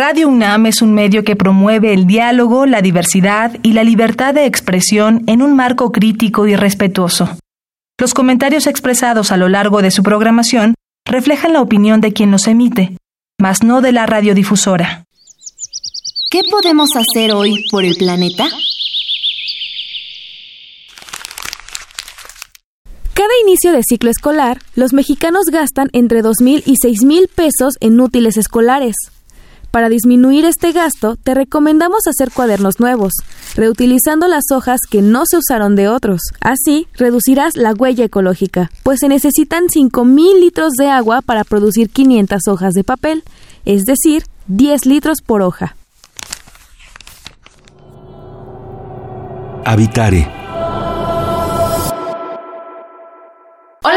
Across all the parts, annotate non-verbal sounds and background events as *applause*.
Radio UNAM es un medio que promueve el diálogo, la diversidad y la libertad de expresión en un marco crítico y respetuoso. Los comentarios expresados a lo largo de su programación reflejan la opinión de quien los emite, mas no de la radiodifusora. ¿Qué podemos hacer hoy por el planeta? Cada inicio de ciclo escolar, los mexicanos gastan entre 2.000 y 6.000 pesos en útiles escolares. Para disminuir este gasto, te recomendamos hacer cuadernos nuevos, reutilizando las hojas que no se usaron de otros. Así, reducirás la huella ecológica, pues se necesitan 5.000 litros de agua para producir 500 hojas de papel, es decir, 10 litros por hoja. Habitare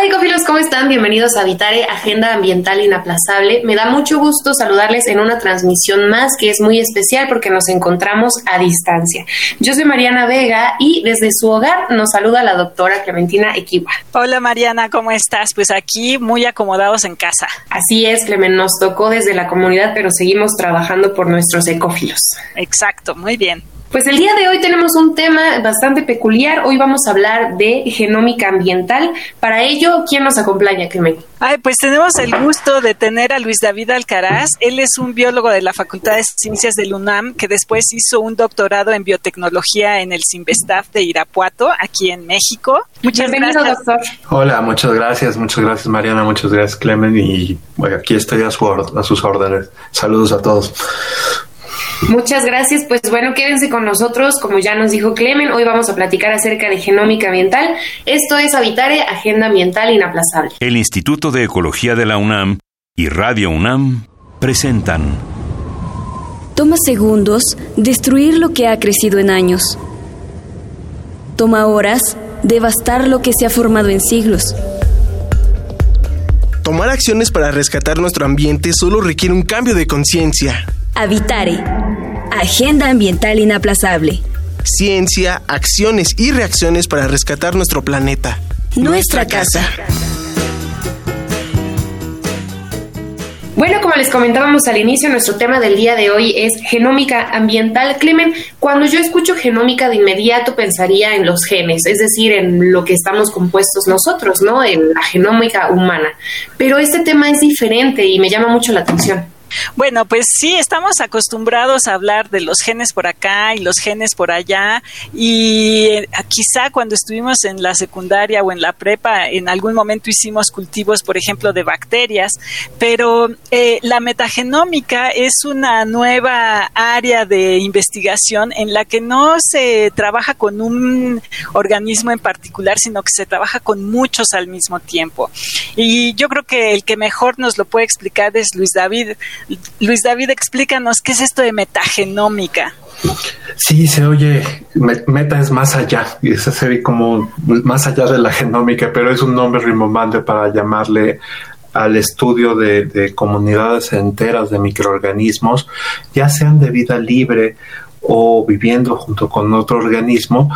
Hola ecofilos, ¿cómo están? Bienvenidos a Habitare, Agenda Ambiental Inaplazable. Me da mucho gusto saludarles en una transmisión más que es muy especial porque nos encontramos a distancia. Yo soy Mariana Vega y desde su hogar nos saluda la doctora Clementina Equiva. Hola Mariana, ¿cómo estás? Pues aquí muy acomodados en casa. Así es, Clemen, nos tocó desde la comunidad, pero seguimos trabajando por nuestros ecófilos. Exacto, muy bien. Pues el día de hoy tenemos un tema bastante peculiar. Hoy vamos a hablar de genómica ambiental. Para ello, ¿quién nos acompaña, Clemen? Ay, pues tenemos el gusto de tener a Luis David Alcaraz. Él es un biólogo de la Facultad de Ciencias del UNAM que después hizo un doctorado en biotecnología en el Sinvestaf de Irapuato, aquí en México. Muchas Bienvenido, gracias. doctor. Hola, muchas gracias, muchas gracias Mariana, muchas gracias Clemen y bueno, aquí estoy a, su a sus órdenes. Saludos a todos. Muchas gracias. Pues bueno, quédense con nosotros. Como ya nos dijo Clemen, hoy vamos a platicar acerca de genómica ambiental. Esto es Habitare, Agenda Ambiental Inaplazable. El Instituto de Ecología de la UNAM y Radio UNAM presentan. Toma segundos destruir lo que ha crecido en años. Toma horas devastar lo que se ha formado en siglos. Tomar acciones para rescatar nuestro ambiente solo requiere un cambio de conciencia. Habitare. Agenda Ambiental Inaplazable. Ciencia, acciones y reacciones para rescatar nuestro planeta. Nuestra, casa. Bueno, como les comentábamos al inicio, nuestro tema del día de hoy es genómica ambiental. Clemen, cuando yo escucho genómica de inmediato pensaría en los genes, es decir, en lo que estamos compuestos nosotros, ¿no? En la genómica humana. Pero este tema es diferente y me llama mucho la atención. Bueno, pues sí, estamos acostumbrados a hablar de los genes por acá y los genes por allá y eh, quizá cuando estuvimos en la secundaria o en la prepa en algún momento hicimos cultivos, por ejemplo, de bacterias, pero eh, la metagenómica es una nueva área de investigación en la que no se trabaja con un organismo en particular, sino que se trabaja con muchos al mismo tiempo. Y yo creo que el que mejor nos lo puede explicar es Luis David. Luis David, explícanos qué es esto de metagenómica. Sí, se oye, meta es más allá, y esa sería como más allá de la genómica, pero es un nombre rimbombante para llamarle al estudio de, de, comunidades enteras de microorganismos, ya sean de vida libre o viviendo junto con otro organismo,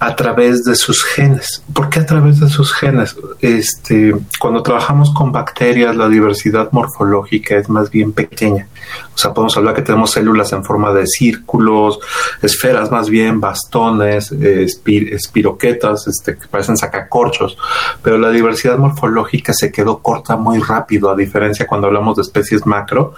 a través de sus genes. ¿Por qué a través de sus genes? Este, cuando trabajamos con bacterias, la diversidad morfológica es más bien pequeña. O sea, podemos hablar que tenemos células en forma de círculos, esferas más bien, bastones, espiroquetas, este, que parecen sacacorchos. Pero la diversidad morfológica se quedó corta muy rápido, a diferencia cuando hablamos de especies macro,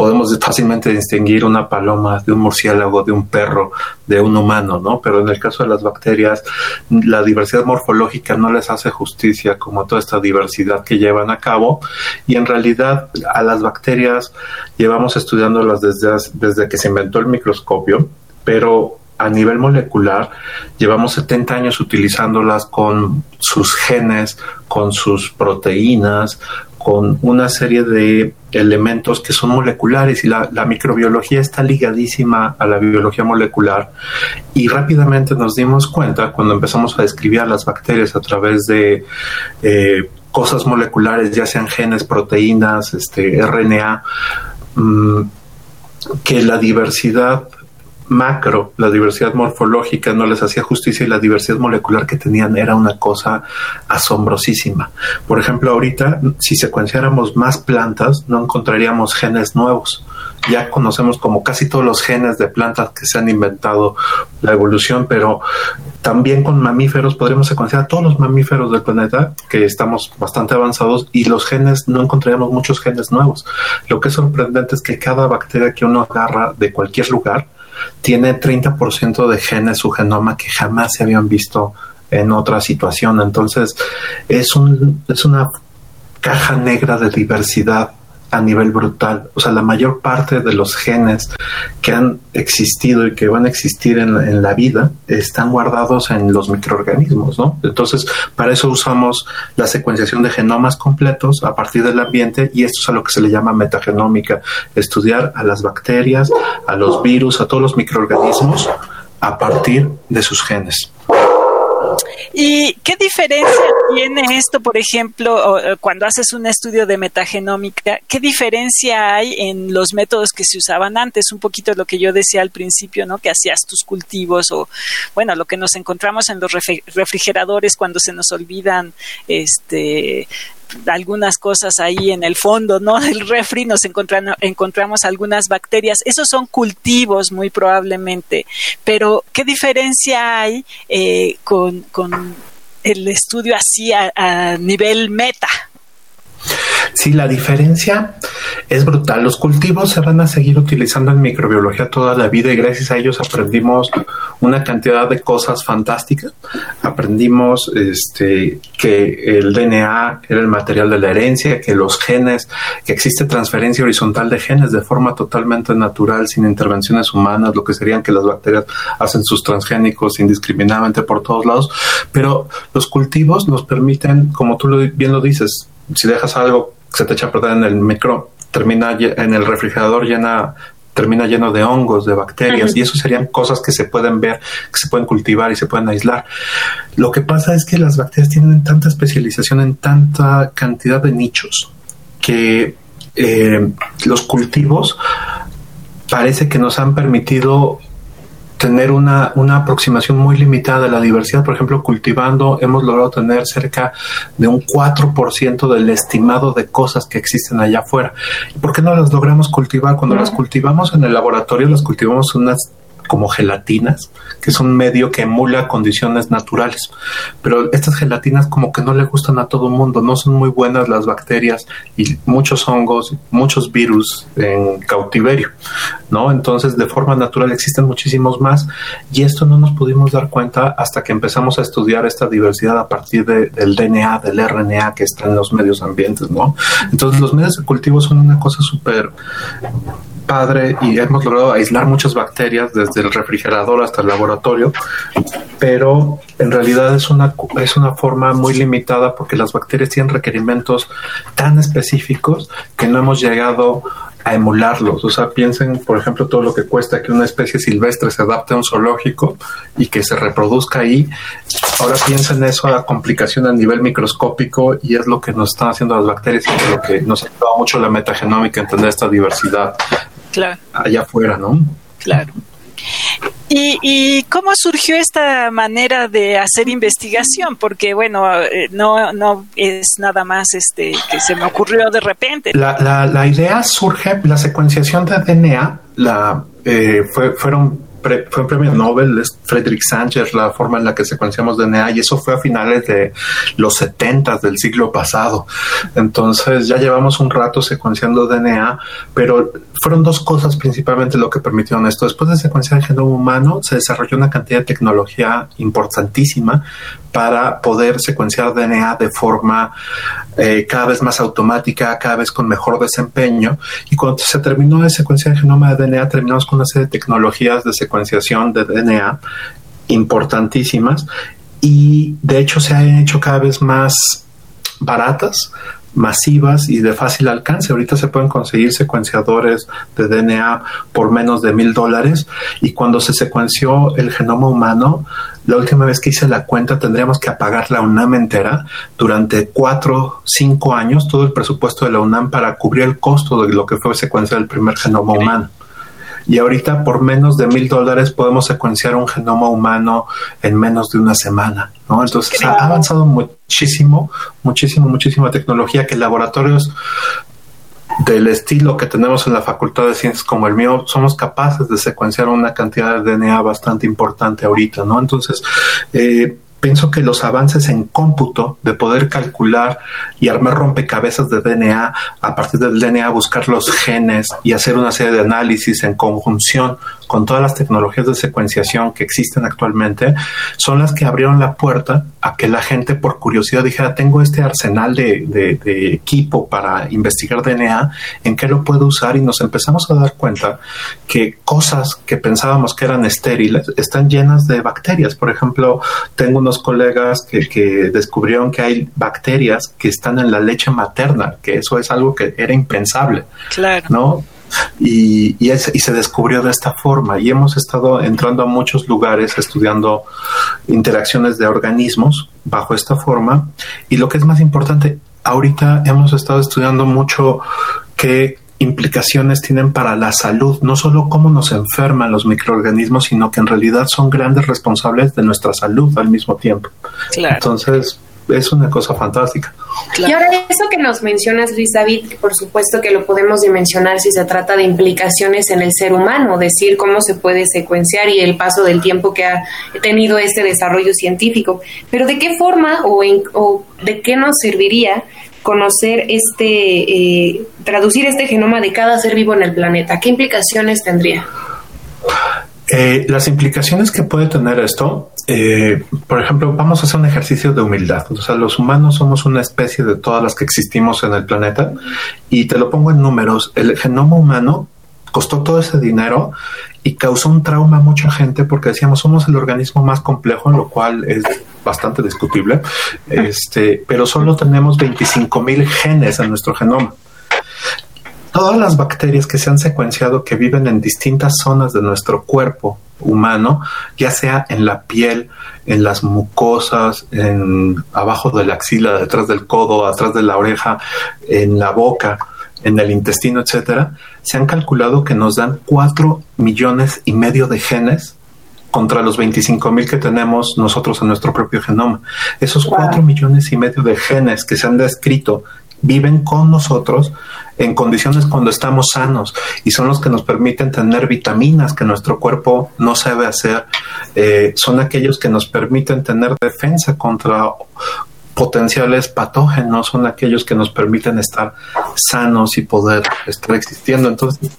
podemos fácilmente distinguir una paloma de un murciélago, de un perro, de un humano, ¿no? Pero en el caso de las bacterias, la diversidad morfológica no les hace justicia como toda esta diversidad que llevan a cabo y en realidad a las bacterias llevamos estudiándolas desde, desde que se inventó el microscopio, pero a nivel molecular llevamos 70 años utilizándolas con sus genes, con sus proteínas, con una serie de elementos que son moleculares y la, microbiología está ligadísima a la biología molecular. Y rápidamente nos dimos cuenta cuando empezamos a describir a las bacterias a través de eh, cosas moleculares, ya sean genes, proteínas, este, RNA, mm, que la diversidad macro, la diversidad morfológica no les hacía justicia y la diversidad molecular que tenían era una cosa asombrosísima. Por ejemplo, ahorita, si secuenciáramos más plantas, no encontraríamos genes nuevos. ya conocemos como casi todos los genes de plantas que se han inventado la evolución, pero también con mamíferos podríamos secuenciar a todos los mamíferos del planeta, que estamos bastante avanzados, y los genes, no encontraríamos muchos genes nuevos. Lo que es sorprendente es que cada bacteria que uno agarra de cualquier lugar tiene 30% de genes su genoma que jamás se habían visto en otra situación. Entonces, es, un, es una caja negra de diversidad a nivel brutal. O sea, la mayor parte de los genes que han existido y que van a existir en, la vida están guardados en los microorganismos, ¿no? Entonces, para eso usamos la secuenciación de genomas completos a partir del ambiente y esto es a lo que se le llama metagenómica, estudiar a las bacterias, a los virus, a todos los microorganismos a partir de sus genes. ¿Y qué diferencia tiene esto, por ejemplo, cuando haces un estudio de metagenómica? ¿Qué diferencia hay en los métodos que se usaban antes? Un poquito lo que yo decía al principio, ¿no? Que hacías tus cultivos o, bueno, lo que nos encontramos en los refrigeradores cuando se nos olvidan, este, algunas cosas ahí en el fondo, ¿no? Del refri nos encontramos algunas bacterias. Esos son cultivos muy probablemente, pero ¿qué diferencia hay eh, con, el estudio así a nivel meta? Sí, la diferencia es brutal. Los cultivos se van a seguir utilizando en microbiología toda la vida y gracias a ellos aprendimos una cantidad de cosas fantásticas. Aprendimos este, que el DNA era el material de la herencia, que los genes, que existe transferencia horizontal de genes de forma totalmente natural, sin intervenciones humanas, lo que serían que las bacterias hacen sus transgénicos indiscriminadamente por todos lados. Pero los cultivos nos permiten, como tú bien lo dices, si dejas algo se te echa a perder en el micro, termina en el refrigerador llena termina lleno de hongos, de bacterias, y eso serían cosas que se pueden ver, que se pueden cultivar y se pueden aislar. Lo que pasa es que las bacterias tienen tanta especialización en tanta cantidad de nichos que eh, los cultivos parece que nos han permitido tener una, una aproximación muy limitada de la diversidad. Por ejemplo, cultivando hemos logrado tener cerca de un 4% del estimado de cosas que existen allá afuera. ¿Y por qué no las logramos cultivar? Cuando las cultivamos en el laboratorio, las cultivamos unas como gelatinas, que es un medio que emula condiciones naturales. Pero estas gelatinas como que no le gustan a todo el mundo, no son muy buenas las bacterias y muchos hongos, muchos virus en cautiverio, ¿no? Entonces, de forma natural existen muchísimos más y esto no nos pudimos dar cuenta hasta que empezamos a estudiar esta diversidad a partir del DNA, del RNA que está en los medios ambientes, ¿no? Entonces, los medios de cultivo son una cosa súper padre y hemos logrado aislar muchas bacterias desde el refrigerador hasta el laboratorio, pero en realidad es una, es una forma muy limitada porque las bacterias tienen requerimientos tan específicos que no hemos llegado a emularlos. O sea, piensen, por ejemplo, todo lo que cuesta que una especie silvestre se adapte a un zoológico y que se reproduzca ahí. Ahora piensen eso a complicación a nivel microscópico y es lo que nos están haciendo las bacterias y es lo que nos ha ayudado mucho la metagenómica entender esta diversidad claro. allá afuera, ¿no? Claro. ¿Y, cómo surgió esta manera de hacer investigación? Porque, bueno, eh, no, no es nada más este que se me ocurrió de repente. La, la, la idea surge, la secuenciación de DNA, la, eh, fue, fueron fue un premio Nobel, es Frederick Sanchez, la forma en la que secuenciamos DNA, y eso fue a finales de los 70 del siglo pasado. Entonces ya llevamos un rato secuenciando DNA, pero fueron dos cosas principalmente lo que permitieron esto. Después de secuenciar el genoma humano, se desarrolló una cantidad de tecnología importantísima para poder secuenciar DNA de forma eh, cada vez más automática, cada vez con mejor desempeño. Y cuando se terminó de secuenciar el genoma de DNA, terminamos con una serie de tecnologías de secuenciación de DNA importantísimas y de hecho se han hecho cada vez más baratas masivas y de fácil alcance. Ahorita se pueden conseguir secuenciadores de DNA por menos de mil dólares y cuando se secuenció el genoma humano, la última vez que hice la cuenta tendríamos que apagar la UNAM entera durante cuatro, cinco años, todo el presupuesto de la UNAM para cubrir el costo de lo que fue secuenciar el primer genoma humano y ahorita por menos de mil dólares podemos secuenciar un genoma humano en menos de una semana, ¿no? Entonces ha avanzado muchísimo, muchísimo, muchísima tecnología que laboratorios del estilo que tenemos en la Facultad de Ciencias como el mío, somos capaces de secuenciar una cantidad de DNA bastante importante ahorita, ¿no? Entonces, eh, pienso que los avances en cómputo de poder calcular y armar rompecabezas de DNA a partir del DNA, buscar los genes y hacer una serie de análisis en conjunción con todas las tecnologías de secuenciación que existen actualmente, son las que abrieron la puerta a que la gente por curiosidad dijera, tengo este arsenal de, de equipo para investigar DNA, ¿en qué lo puedo usar? Y nos empezamos a dar cuenta que cosas que pensábamos que eran estériles están llenas de bacterias. Por ejemplo, tengo unos colegas que, que descubrieron que hay bacterias que están en la leche materna, que eso es algo que era impensable. Claro. ¿No? Y, y, es, y, se descubrió de esta forma y hemos estado entrando a muchos lugares estudiando interacciones de organismos bajo esta forma y lo que es más importante, ahorita hemos estado estudiando mucho qué implicaciones tienen para la salud, no solo cómo nos enferman los microorganismos, sino que en realidad son grandes responsables de nuestra salud al mismo tiempo. Claro. Entonces, es una cosa fantástica. Claro. Y ahora eso que nos mencionas, Luis David, por supuesto que lo podemos dimensionar si se trata de implicaciones en el ser humano, decir cómo se puede secuenciar y el paso del tiempo que ha tenido este desarrollo científico. Pero ¿de qué forma o, en, o de qué nos serviría conocer este, eh, traducir este genoma de cada ser vivo en el planeta? ¿Qué implicaciones tendría? Eh, las implicaciones que puede tener esto, eh, por ejemplo, vamos a hacer un ejercicio de humildad. O sea, los humanos somos una especie de todas las que existimos en el planeta y te lo pongo en números. El genoma humano costó todo ese dinero y causó un trauma a mucha gente porque decíamos somos el organismo más complejo, en lo cual es bastante discutible, este, pero solo tenemos 25 mil genes en nuestro genoma. Todas las bacterias que se han secuenciado que viven en distintas zonas de nuestro cuerpo humano, ya sea en la piel, en las mucosas, en abajo de la axila, detrás del codo, atrás de la oreja, en la boca, en el intestino, etcétera, se han calculado que nos dan 4 millones y medio de genes contra los 25 mil que tenemos nosotros en nuestro propio genoma. Esos wow. 4 millones y medio de genes que se han descrito viven con nosotros en condiciones cuando estamos sanos y son los que nos permiten tener vitaminas que nuestro cuerpo no sabe hacer. Eh, son aquellos que nos permiten tener defensa contra potenciales patógenos son aquellos que nos permiten estar sanos y poder estar existiendo. Entonces,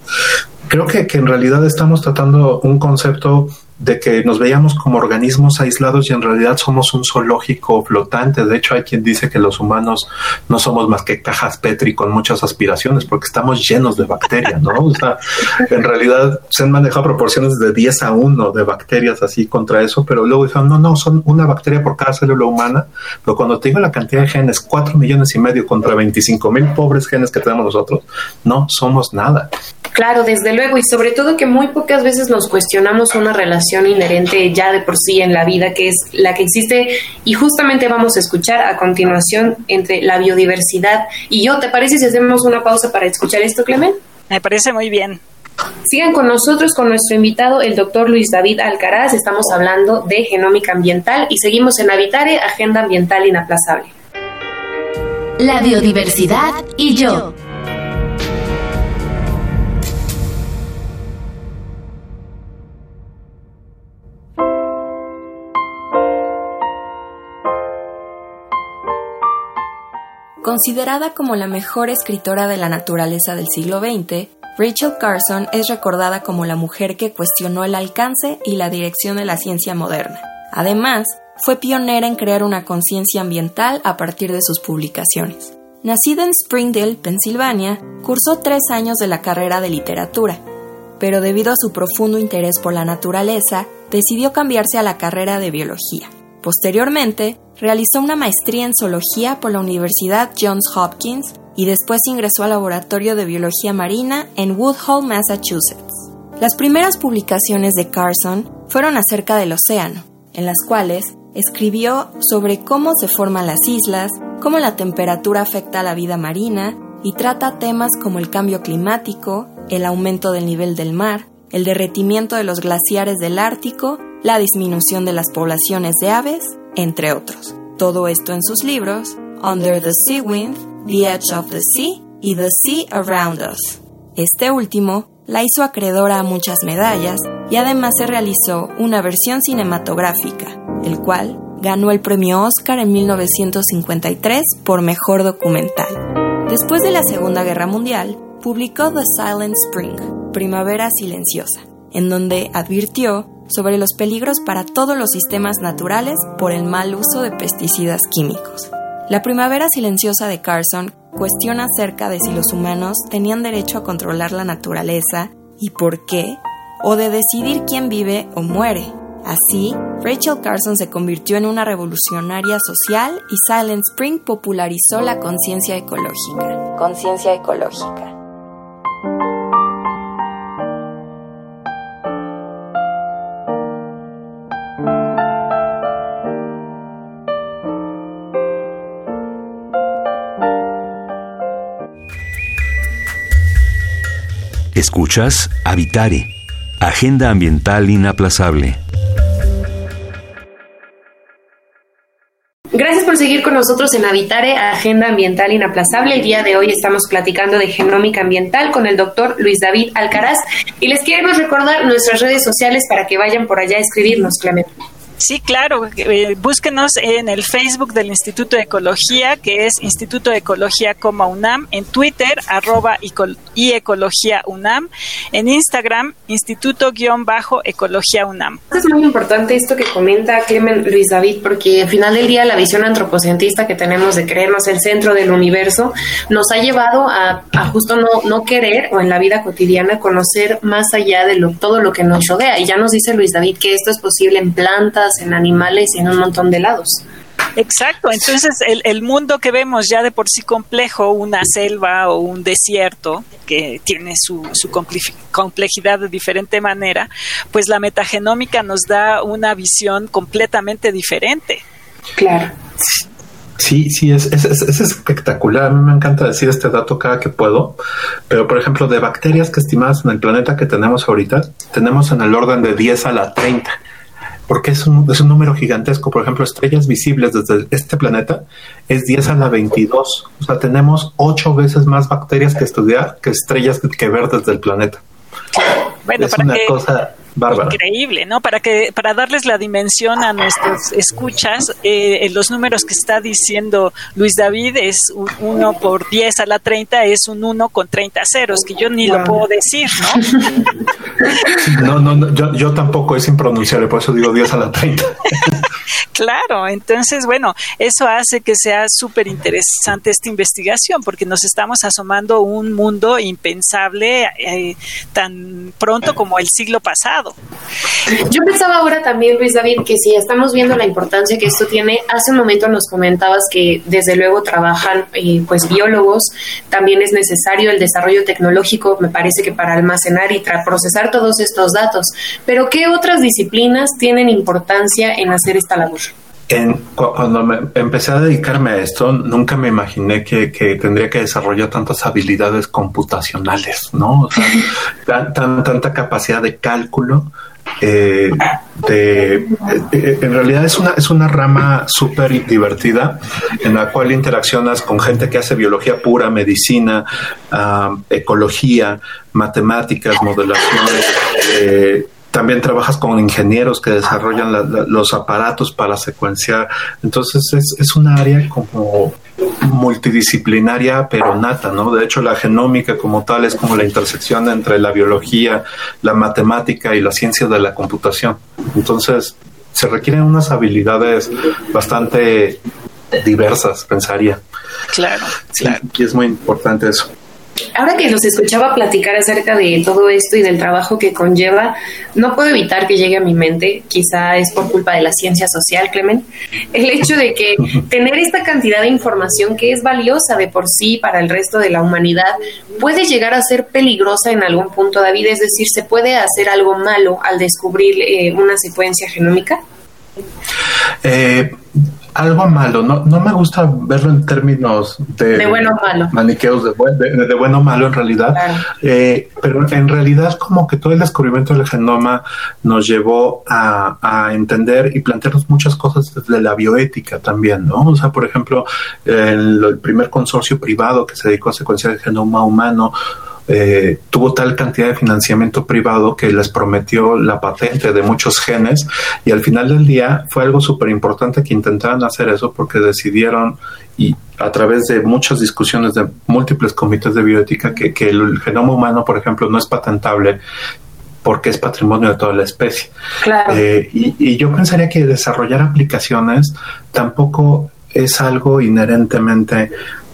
creo que, que en realidad estamos tratando un concepto de que nos veíamos como organismos aislados y en realidad somos un zoológico flotante. De hecho, hay quien dice que los humanos no somos más que cajas Petri con muchas aspiraciones porque estamos llenos de bacterias, ¿no? O sea, en realidad se han manejado proporciones de 10 a 1 de bacterias así contra eso, pero luego dijeron, no, no, son una bacteria por cada célula humana, pero cuando te digo la cantidad de genes, 4 millones y medio contra 25 mil pobres genes que tenemos nosotros, no somos nada. Claro, desde luego, y sobre todo que muy pocas veces nos cuestionamos una relación inherente ya de por sí en la vida, que es la que existe, y justamente vamos a escuchar a continuación entre la biodiversidad y yo. ¿Te parece si hacemos una pausa para escuchar esto, Clemen? Me parece muy bien. Sigan con nosotros, con nuestro invitado, el doctor Luis David Alcaraz. Estamos hablando de genómica ambiental y seguimos en Habitare, Agenda Ambiental Inaplazable. La biodiversidad y yo. Considerada como la mejor escritora de la naturaleza del siglo XX, Rachel Carson es recordada como la mujer que cuestionó el alcance y la dirección de la ciencia moderna. Además, fue pionera en crear una conciencia ambiental a partir de sus publicaciones. Nacida en Springdale, Pensilvania, cursó tres años de la carrera de literatura, pero debido a su profundo interés por la naturaleza, decidió cambiarse a la carrera de biología. Posteriormente, realizó una maestría en zoología por la Universidad Johns Hopkins y después ingresó al laboratorio de biología marina en Woodhull, Massachusetts. Las primeras publicaciones de Carson fueron acerca del océano, en las cuales escribió sobre cómo se forman las islas, cómo la temperatura afecta a la vida marina y trata temas como el cambio climático, el aumento del nivel del mar, el derretimiento de los glaciares del Ártico, la disminución de las poblaciones de aves, entre otros. Todo esto en sus libros Under the Sea Wind, The Edge of the Sea y The Sea Around Us. Este último la hizo acreedora a muchas medallas y además se realizó una versión cinematográfica, el cual ganó el premio Oscar en 1953 por Mejor Documental. Después de la Segunda Guerra Mundial, publicó The Silent Spring, Primavera Silenciosa, en donde advirtió sobre los peligros para todos los sistemas naturales por el mal uso de pesticidas químicos. La Primavera Silenciosa de Carson cuestiona acerca de si los humanos tenían derecho a controlar la naturaleza y por qué, o de decidir quién vive o muere. Así, Rachel Carson se convirtió en una revolucionaria social y Silent Spring popularizó la conciencia ecológica. Conciencia ecológica. Escuchas Habitare, Agenda Ambiental Inaplazable. Gracias por seguir con nosotros en Habitare, Agenda Ambiental Inaplazable. El día de hoy estamos platicando de genómica ambiental con el doctor Luis David Alcaraz y les queremos recordar nuestras redes sociales para que vayan por allá a escribirnos, Clemente. Sí, claro. Eh, búsquenos en el Facebook del Instituto de Ecología, que es Instituto de Ecología, UNAM, en Twitter, arroba y Ecología UNAM, en Instagram, Instituto-Ecología UNAM. Es muy importante esto que comenta Clemen Luis David, porque al final del día la visión antropocentista que tenemos de creernos el centro del universo nos ha llevado a, justo no, no querer o en la vida cotidiana conocer más allá de lo, todo lo que nos rodea. Y ya nos dice Luis David que esto es posible en plantas, en animales y en un montón de lados. Exacto, entonces el, el, mundo que vemos ya de por sí complejo, una selva o un desierto que tiene su, su complejidad de diferente manera, pues la metagenómica nos da una visión completamente diferente. Claro. Sí, sí, es, es, es, espectacular. A mí me encanta decir este dato cada que puedo. Pero, por ejemplo, de bacterias que estimadas en el planeta que tenemos ahorita, tenemos en el orden de 10 a la 30 porque es un, es un número gigantesco. Por ejemplo, estrellas visibles desde este planeta es 10 a la 22. O sea, tenemos ocho veces más bacterias que estudiar que estrellas que ver desde el planeta. Bueno, es una cosa Increíble, ¿no? Para que para darles la dimensión a nuestros escuchas, eh, los números que está diciendo Luis David es uno por 10 a la 30 es un 1 con 30 ceros, que yo ni lo puedo decir, *laughs* ¿no? no, no, yo, yo tampoco es impronunciable, por eso digo 10 a la 30. *laughs* claro, entonces, bueno, eso hace que sea súper interesante esta investigación, porque nos estamos asomando a un mundo impensable eh, tan pronto como el siglo pasado. Yo pensaba ahora también, Luis David, que si estamos viendo la importancia que esto tiene, hace un momento nos comentabas que desde luego trabajan eh, pues biólogos, también es necesario el desarrollo tecnológico, me parece que para almacenar y procesar todos estos datos, pero ¿qué otras disciplinas tienen importancia en hacer esta labor? Cuando me empecé a dedicarme a esto, nunca me imaginé que, tendría que desarrollar tantas habilidades computacionales, ¿no? O sea, *laughs* tanta capacidad de cálculo. Eh, de, eh, en realidad es una, es una rama súper divertida en la cual interaccionas con gente que hace biología pura, medicina, ah, ecología, matemáticas, modelación. Eh, también trabajas con ingenieros que desarrollan los aparatos para secuenciar. Entonces es, es un área como multidisciplinaria pero nata, ¿no? De hecho la genómica como tal es como la intersección entre la biología, la matemática y la ciencia de la computación. Entonces se requieren unas habilidades bastante diversas, pensaría. Claro, claro. Y es muy importante eso. Ahora que los escuchaba platicar acerca de todo esto y del trabajo que conlleva, no puedo evitar que llegue a mi mente, quizá es por culpa de la ciencia social, Clemen, el hecho de que *laughs* tener esta cantidad de información que es valiosa de por sí para el resto de la humanidad puede llegar a ser peligrosa en algún punto, David, es decir, ¿se puede hacer algo malo al descubrir eh, una secuencia genómica? Eh, algo malo. No, no me gusta verlo en términos de, de bueno o malo. Maniqueos de, de, bueno o malo en realidad. Eh, pero en realidad como que todo el descubrimiento del genoma nos llevó a, a, entender y plantearnos muchas cosas desde la bioética también, ¿no? O sea, por ejemplo, el, el primer consorcio privado que se dedicó a secuenciar el genoma humano eh, tuvo tal cantidad de financiamiento privado que les prometió la patente de muchos genes y al final del día fue algo súper importante que intentaran hacer eso porque decidieron y a través de muchas discusiones de múltiples comités de bioética que, que el genoma humano, por ejemplo, no es patentable porque es patrimonio de toda la especie. Eh, y, y, yo pensaría que desarrollar aplicaciones tampoco es algo inherentemente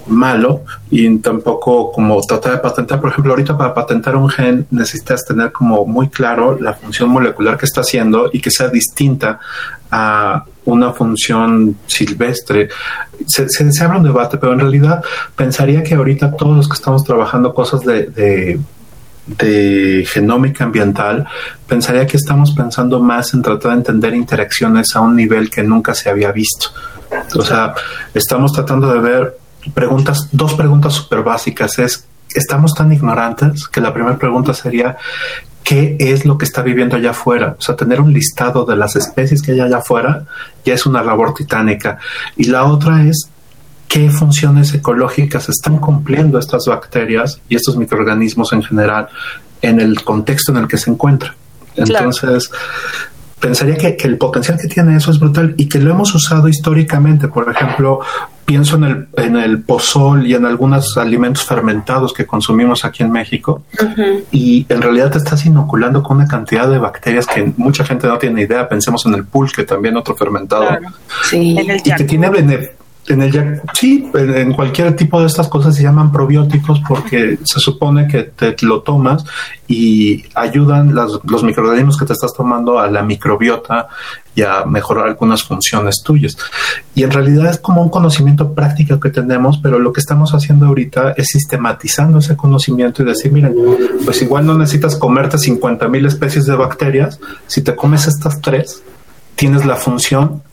malo y tampoco como tratar de patentar. Por ejemplo, ahorita para patentar un gen necesitas tener como muy claro la función molecular que está haciendo y que sea distinta a una función silvestre. Se, se, abre un debate, pero en realidad pensaría que ahorita todos los que estamos trabajando cosas de, de de genómica ambiental, pensaría que estamos pensando más en tratar de entender interacciones a un nivel que nunca se había visto. O sea, estamos tratando de ver preguntas, dos preguntas súper básicas. Es, ¿estamos tan ignorantes? Que la primera pregunta sería, ¿qué es lo que está viviendo allá afuera? O sea, tener un listado de las especies que hay allá afuera ya es una labor titánica. Y la otra es, ¿qué funciones ecológicas están cumpliendo estas bacterias y estos microorganismos en general en el contexto en el que se encuentran? Entonces, pensaría que, que, el potencial que tiene eso es brutal y que lo hemos usado históricamente. Por ejemplo, pienso en el, en el pozol y en algunos alimentos fermentados que consumimos aquí en México y en realidad te estás inoculando con una cantidad de bacterias que mucha gente no tiene idea. Pensemos en el pulque, también otro fermentado. Sí. Y que tiene en el sí, en, cualquier tipo de estas cosas se llaman probióticos porque se supone que te lo tomas y ayudan los microorganismos que te estás tomando a la microbiota y a mejorar algunas funciones tuyas. Y en realidad es como un conocimiento práctico que tenemos, pero lo que estamos haciendo ahorita es sistematizando ese conocimiento y decir, miren, pues igual no necesitas comerte 50 mil especies de bacterias, si te comes estas tres, tienes la función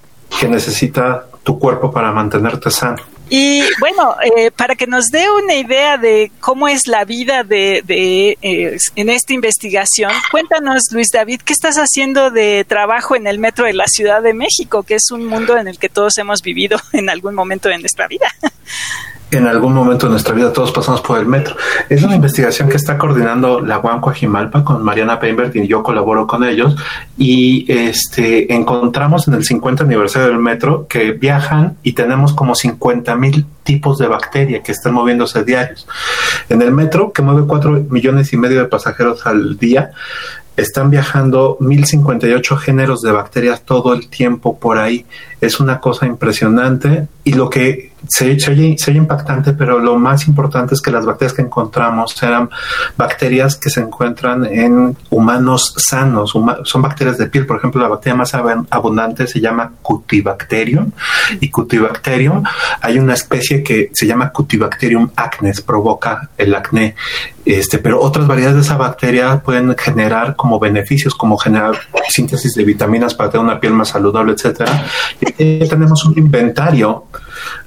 que necesita tu cuerpo para mantenerte sano. Y bueno, eh, para que nos dé una idea de cómo es la vida de, de eh, en esta investigación, cuéntanos, Luis David, ¿qué estás haciendo de trabajo en el metro de la Ciudad de México, que es un mundo en el que todos hemos vivido en algún momento de nuestra vida? *laughs* en algún momento de nuestra vida todos pasamos por el metro. Es una investigación que está coordinando la UAM Coajimalpa con Mariana Peinberg y yo colaboro con ellos y este encontramos en el 50 aniversario del metro que viajan y tenemos como 50 mil tipos de bacteria que están moviéndose diarios. En el metro, que mueve 4 millones y medio de pasajeros al día, están viajando 1058 géneros de bacterias todo el tiempo por ahí. Es una cosa impresionante y lo que se, se, oye, impactante, pero lo más importante es que las bacterias que encontramos eran bacterias que se encuentran en humanos sanos, son bacterias de piel. Por ejemplo, la bacteria más abundante se llama Cutibacterium y Cutibacterium hay una especie que se llama Cutibacterium acnes, provoca el acné. Este, pero otras variedades de esa bacteria pueden generar como beneficios, como generar síntesis de vitaminas para tener una piel más saludable, etcétera. Y tenemos un inventario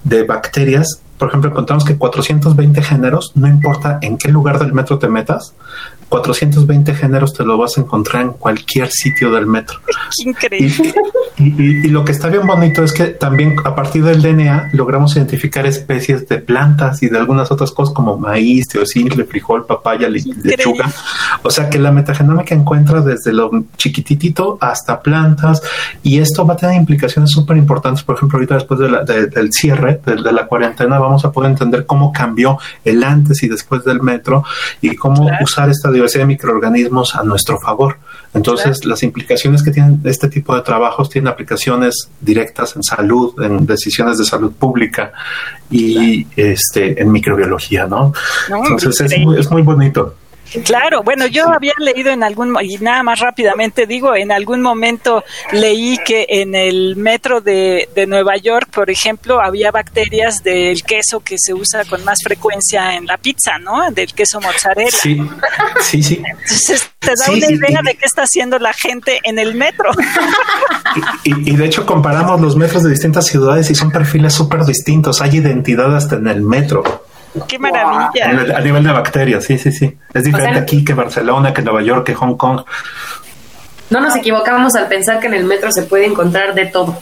de bacterias. Por ejemplo, encontramos que 420 géneros, no importa en qué lugar del metro te metas, 420 géneros te lo vas a encontrar en cualquier sitio del metro. *laughs* Increíble. Y, lo que está bien bonito es que también a partir del DNA logramos identificar especies de plantas y de algunas otras cosas como maíz, teocintle, frijol, papaya, lechuga. O sea que la metagenómica encuentra desde lo chiquititito hasta plantas y esto va a tener implicaciones súper importantes. Por ejemplo, ahorita después del cierre, de, de, la cuarentena, vamos a poder entender cómo cambió el antes y después del metro y cómo usar esta diversidad de microorganismos a nuestro favor. Entonces, las implicaciones que tienen este tipo de trabajos tienen aplicaciones directas en salud, en decisiones de salud pública y este en microbiología, ¿no? Entonces, es muy, es muy bonito. Claro, bueno, yo había leído en algún, y nada más rápidamente digo, en algún momento leí que en el metro de, de Nueva York, por ejemplo, había bacterias del queso que se usa con más frecuencia en la pizza, ¿no? Del queso mozzarella. Sí, sí, sí. Entonces te da una idea de qué está haciendo la gente en el metro. Y, y, de hecho comparamos los metros de distintas ciudades y son perfiles súper distintos. Hay identidad hasta en el metro. ¡Qué maravilla! A nivel de bacterias, sí, sí, sí. Es diferente o sea, aquí que Barcelona, que Nueva York, que Hong Kong. No nos equivocamos al pensar que en el metro se puede encontrar de todo.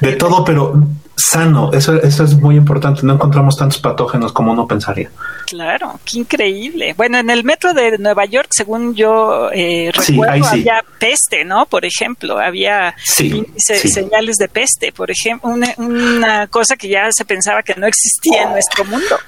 De todo, pero sano. Eso, eso es muy importante. No encontramos tantos patógenos como uno pensaría. Claro, qué increíble. Bueno, en el metro de Nueva York, según yo eh, recuerdo, sí, sí. había peste, ¿no? Por ejemplo, había sí, señales de peste, por ejemplo, una, una, cosa que ya se pensaba que no existía en nuestro mundo.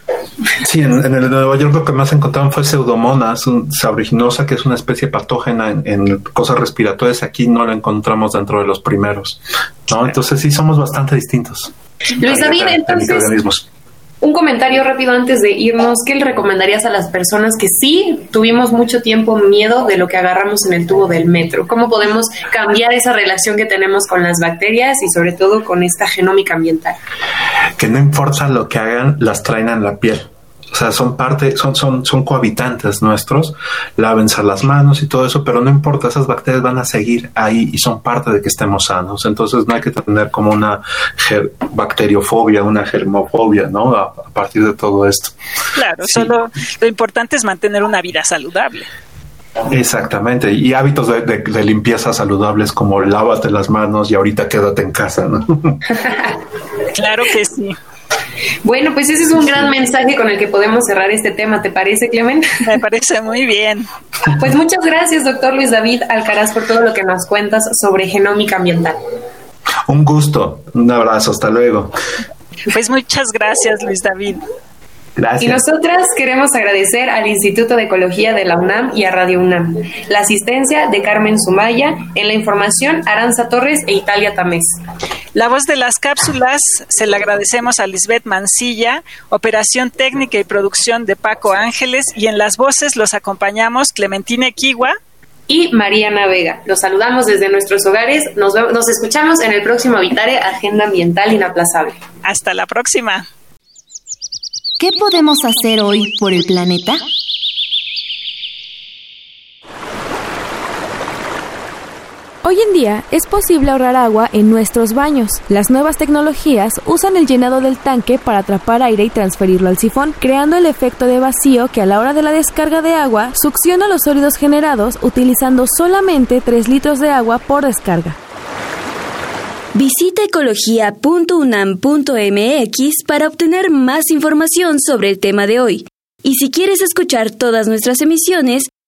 Sí, en, en el de Nueva York lo que más encontraron fue pseudomonas un, sabriginosa, que es una especie patógena en, en, cosas respiratorias. Aquí no la encontramos dentro de los primeros, ¿no? Entonces sí somos bastante distintos. Luis David, entonces, un comentario rápido antes de irnos. ¿Qué le recomendarías a las personas que sí tuvimos mucho tiempo miedo de lo que agarramos en el tubo del metro? ¿Cómo podemos cambiar esa relación que tenemos con las bacterias y sobre todo con esta genómica ambiental? Que no importa lo que hagan, las traen en la piel. O sea, son parte, son, son, son cohabitantes nuestros, lávense las manos y todo eso, pero no importa, esas bacterias van a seguir ahí y son parte de que estemos sanos. Entonces no hay que tener como una bacteriofobia, una germofobia, ¿no? A, a partir de todo esto. Claro, sí. solo lo importante es mantener una vida saludable. Exactamente, y hábitos de, de, de, limpieza saludables como lávate las manos y ahorita quédate en casa, ¿no? *laughs* claro que sí. Bueno, pues ese es un gran mensaje con el que podemos cerrar este tema, ¿te parece, Clemente? *laughs* Me parece muy bien. Pues muchas gracias, doctor Luis David Alcaraz, por todo lo que nos cuentas sobre genómica ambiental. Un gusto, un abrazo, hasta luego. Pues muchas gracias, Luis David. Gracias. Y nosotras queremos agradecer al Instituto de Ecología de la UNAM y a Radio UNAM, la asistencia de Carmen Sumaya, en la información Aranza Torres e Italia Tamés. La voz de las cápsulas se la agradecemos a Lisbeth Mancilla, operación técnica y producción de Paco Ángeles y en las voces los acompañamos Clementina Equigua y Mariana Vega. Los saludamos desde nuestros hogares. Nos, nos escuchamos en el próximo Habitare Agenda Ambiental Inaplazable. Hasta la próxima. ¿Qué podemos hacer hoy por el planeta? Hoy en día es posible ahorrar agua en nuestros baños. Las nuevas tecnologías usan el llenado del tanque para atrapar aire y transferirlo al sifón, creando el efecto de vacío que a la hora de la descarga de agua succiona los sólidos generados utilizando solamente 3 litros de agua por descarga. Visita ecología.unam.mx para obtener más información sobre el tema de hoy. Y si quieres escuchar todas nuestras emisiones,